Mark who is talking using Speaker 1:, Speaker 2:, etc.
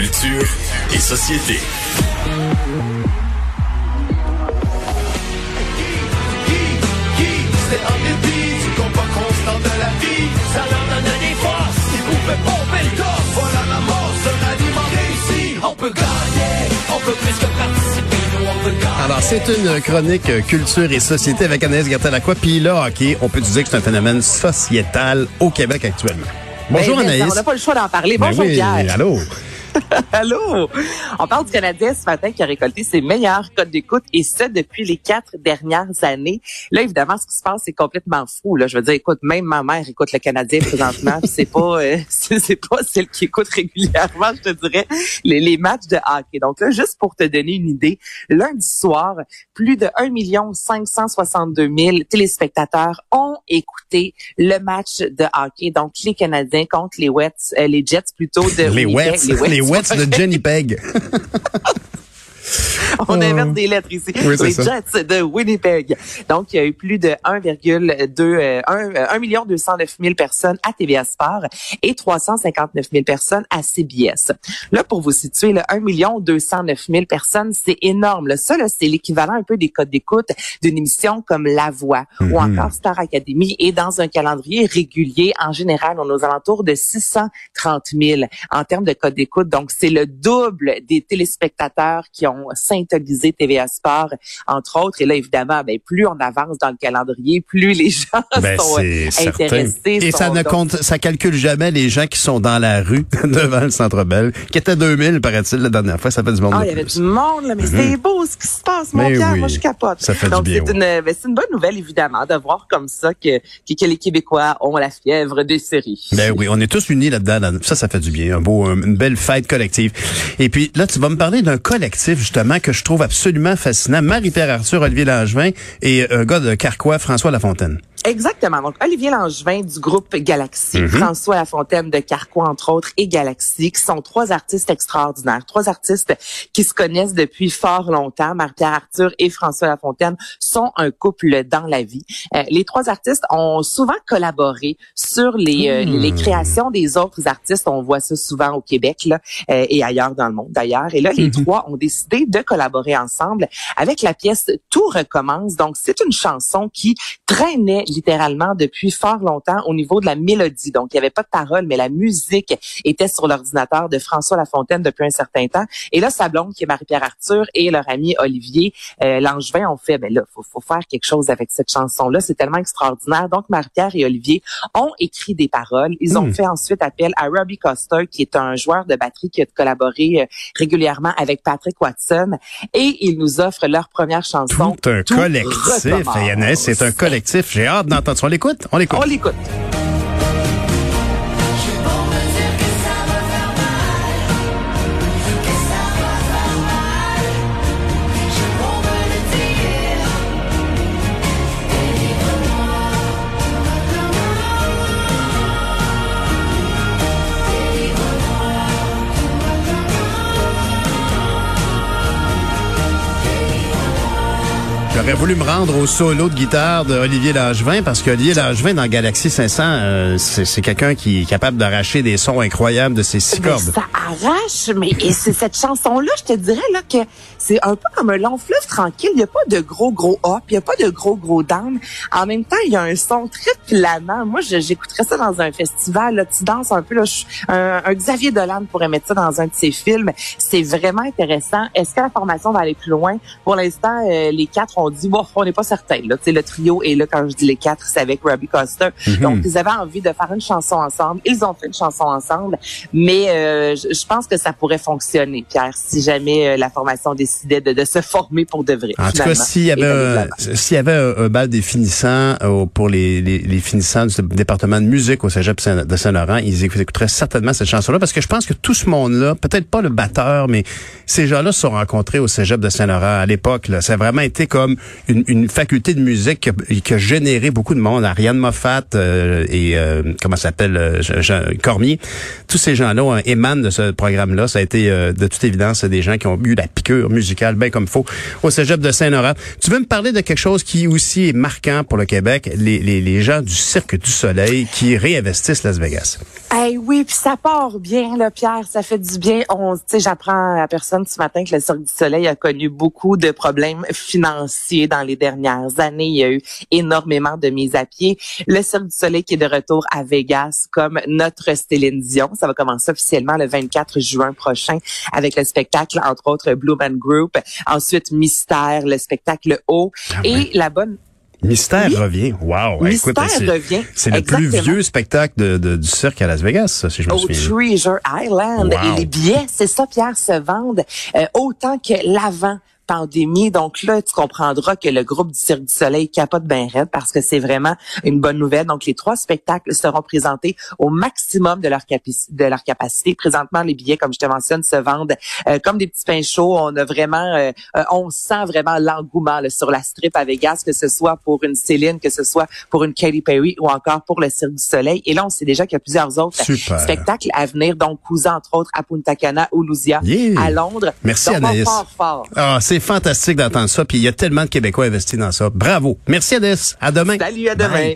Speaker 1: Culture et société.
Speaker 2: C'est un débit du combat constant de la vie. Ça leur donne des forces. Ils pouvaient pomper le corps. Voilà la mort d'un aliment réussi. On peut gagner. On peut plus que participer. Nous, on veut gagner.
Speaker 3: Alors, c'est une chronique culture et société avec Anaïs Gertin-Lacroix. Puis là, OK, on peut dire que c'est un phénomène sociétal au Québec actuellement. Bonjour
Speaker 4: Ben,
Speaker 3: Anaïs.
Speaker 4: On n'a pas le choix d'en parler.
Speaker 3: Ben
Speaker 4: Bonjour
Speaker 3: oui,
Speaker 4: Pierre.
Speaker 3: allô?
Speaker 4: Allô? On parle du Canadien ce matin qui a récolté ses meilleurs codes d'écoute et ce depuis les quatre dernières années. Là, évidemment, ce qui se passe, c'est complètement fou. Là, je veux dire, écoute, même ma mère écoute le Canadien présentement. c'est pas, euh, c'est pas celle qui écoute régulièrement, je te dirais, les, les matchs de hockey. Donc là, juste pour te donner une idée, lundi soir, plus de 1 million 562 000 téléspectateurs ont écouté le match de hockey. Donc les Canadiens contre les Wets, euh, les Jets plutôt de
Speaker 3: Les. Wets, les Wets de Jenny Peg.
Speaker 4: On inverse des lettres ici.
Speaker 3: Oui, c'est
Speaker 4: les
Speaker 3: ça.
Speaker 4: Jets de Winnipeg. Donc, il y a eu plus de 1,2 euh, 1, euh, 1 million 209 000 personnes à TVA Sport et 359 000 personnes à CBS. Là, pour vous situer, le 1 million 209 000 personnes, c'est énorme. Là. Ça, là, c'est l'équivalent un peu des codes d'écoute d'une émission comme La Voix ou
Speaker 3: Mhm.
Speaker 4: encore Star Academy. Et dans un calendrier régulier, en général, on est aux alentours de 630 000 en termes de codes d'écoute. Donc, c'est le double des téléspectateurs qui ont TVA Sport, entre autres. Et là, évidemment, ben, plus on avance dans le calendrier, plus les gens
Speaker 3: Ben,
Speaker 4: sont euh, intéressés.
Speaker 3: Et
Speaker 4: sont
Speaker 3: ça ne
Speaker 4: donc-
Speaker 3: compte, ça calcule jamais les gens qui sont dans la rue devant le Centre Bell, qui était 2000, paraît-il, la dernière fois. Ça fait du monde
Speaker 4: Ah, il y avait
Speaker 3: plus.
Speaker 4: du monde, là, mais c'est beau ce qui se passe, mon
Speaker 3: Mais
Speaker 4: Pierre.
Speaker 3: oui.
Speaker 4: Moi, je capote.
Speaker 3: Ça fait du
Speaker 4: Donc,
Speaker 3: bien,
Speaker 4: c'est
Speaker 3: oui.
Speaker 4: une, ben, c'est une bonne nouvelle, évidemment, de voir comme ça que, que, que les Québécois ont la fièvre des séries.
Speaker 3: Ben oui, on est tous unis là-dedans. là- Ça, ça fait du bien. Un beau, une belle fête collective. Et puis là, tu vas me parler d'un collectif justement que je trouve absolument fascinant. Marie-Pierre Arthur, Olivier Langevin et un gars de Carquois, François Lafontaine.
Speaker 4: Exactement. Donc, Olivier Langevin du groupe Galaxy,
Speaker 3: Mhm.
Speaker 4: François Lafontaine de Carquois, entre autres, et Galaxy, qui sont trois artistes extraordinaires, trois artistes qui se connaissent depuis fort longtemps. Marie-Pierre Arthur et François Lafontaine sont un couple dans la vie. Euh, les trois artistes ont souvent collaboré sur les, euh,
Speaker 3: Mhm.
Speaker 4: les créations des autres artistes. On voit ça souvent au Québec là, euh, et ailleurs dans le monde d'ailleurs. Et là, les trois ont décidé de collaborer ensemble avec la pièce Tout recommence. Donc, c'est une chanson qui traînait littéralement depuis fort longtemps au niveau de la mélodie. Donc, il n'y avait pas de parole, mais la musique était sur l'ordinateur de François Lafontaine depuis un certain temps. Et là, sa blonde, qui est Marie-Pierre Arthur, et leur ami Olivier euh, Langevin ont fait, ben là, faut, faut faire quelque chose avec cette chanson-là. C'est tellement extraordinaire. Donc, Marie-Pierre et Olivier ont écrit des paroles. Ils ont
Speaker 3: Hmm.
Speaker 4: fait ensuite appel à Robbie Coster, qui est un joueur de batterie qui a collaboré euh, régulièrement avec Patrick Watson. Et ils nous offrent leur première chanson.
Speaker 3: Tout un
Speaker 4: Tout
Speaker 3: collectif. c'est un collectif. J'ai hâte ça. On l'écoute? On l'écoute.
Speaker 4: On l'écoute.
Speaker 3: J'aurais voulu me rendre au solo de guitare de Olivier Langevin parce qu'Olivier Langevin dans Galaxy 500, euh, c'est quelqu'un qui est capable d'arracher des sons incroyables de ses six
Speaker 4: Mais
Speaker 3: cordes.
Speaker 4: ça arrache, mais et c'est cette chanson-là, je te dirais là que c'est un peu comme un long fleuve tranquille. Il n'y a pas de gros gros up, il n'y a pas de gros gros down. En même temps, il y a un son très planant. Moi, j'écouterais ça dans un festival. Là, tu danses un peu. Là, je- un, un Xavier Dolan pourrait mettre ça dans un de ses films. C'est vraiment intéressant. Est-ce que la formation va aller plus loin? Pour l'instant, euh, les quatre ont dit, bon, on n'est pas certain. Là, Tu sais, le trio est là. Quand je dis les quatre, c'est avec Robbie Coster.
Speaker 3: Mhm.
Speaker 4: Donc, ils avaient envie de faire une chanson ensemble. Ils ont fait une chanson ensemble. Mais euh, je, pense que ça pourrait fonctionner, Pierre, si jamais euh, la formation décidait de, de se former pour de vrai.
Speaker 3: En tout cas, s'il y
Speaker 4: et
Speaker 3: avait s'il y avait un, un bal des finissants euh, pour les, les, les finissants du département de musique au Cégep de Saint-Laurent, ils écout- écouteraient certainement cette chanson-là parce que je pense que tout ce monde-là, peut-être pas le batteur, mais ces gens-là se sont rencontrés au Cégep de Saint-Laurent à l'époque. là. Ça a vraiment été comme une, une faculté de musique qui a, qui a, généré beaucoup de monde. Ariane Moffat euh, et euh, comment s'appelle euh, Cormier. Tous ces gens-là euh, émanent de ce programme-là. Ça a été de toute évidence des gens qui ont eu la piqûre musicale bien comme faut au Cégep de Saint-Laurent. Tu veux me parler de quelque chose qui aussi est marquant pour le Québec, les, les, les gens du Cirque du Soleil qui réinvestissent Las Vegas.
Speaker 4: Hey, oui, puis ça part bien, là, Pierre, ça fait du bien. On, j'apprends à personne ce matin que le Cirque du Soleil a connu beaucoup de problèmes financiers dans les dernières années. Il y a eu énormément de mises à pied. Le Cirque du Soleil qui est de retour à Vegas comme notre Céline Dion. Ça va commencer officiellement le 24 juin prochain avec le spectacle, entre autres, Blue Man Group. Ensuite, Mystère, le spectacle Haut. Ah, et la bonne
Speaker 3: Mystère revient. Wow.
Speaker 4: Mystère revient.
Speaker 3: C'est le plus vieux spectacle de, de, du cirque à Las Vegas, si je me souviens.
Speaker 4: Au Treasure Island. Et les billets, c'est ça, Pierre, se vendent euh, autant que l'avant pandémie. Donc là, tu comprendras que le groupe du Cirque du Soleil capote bien raide parce que c'est vraiment une bonne nouvelle. Donc les trois spectacles seront présentés au maximum de leur, de leur capacité. Présentement, les billets, comme je te mentionne, se vendent euh, comme des petits pains chauds. On a vraiment, euh, euh, on sent vraiment l'engouement sur la strip à Vegas, que ce soit pour une Céline, que ce soit pour une Katy Perry ou encore pour le Cirque du Soleil. Et là, on sait déjà qu'il y a plusieurs autres spectacles à venir. Donc, Cousin, entre autres, à Punta Cana ou Lousia, à Londres.
Speaker 3: Merci,
Speaker 4: donc,
Speaker 3: Anaïs.
Speaker 4: Fort, fort.
Speaker 3: Ah, c'est fantastique d'entendre ça. Puis il y a tellement de Québécois investis dans ça. Bravo. Merci, Adès. À demain.
Speaker 4: Salut, à demain.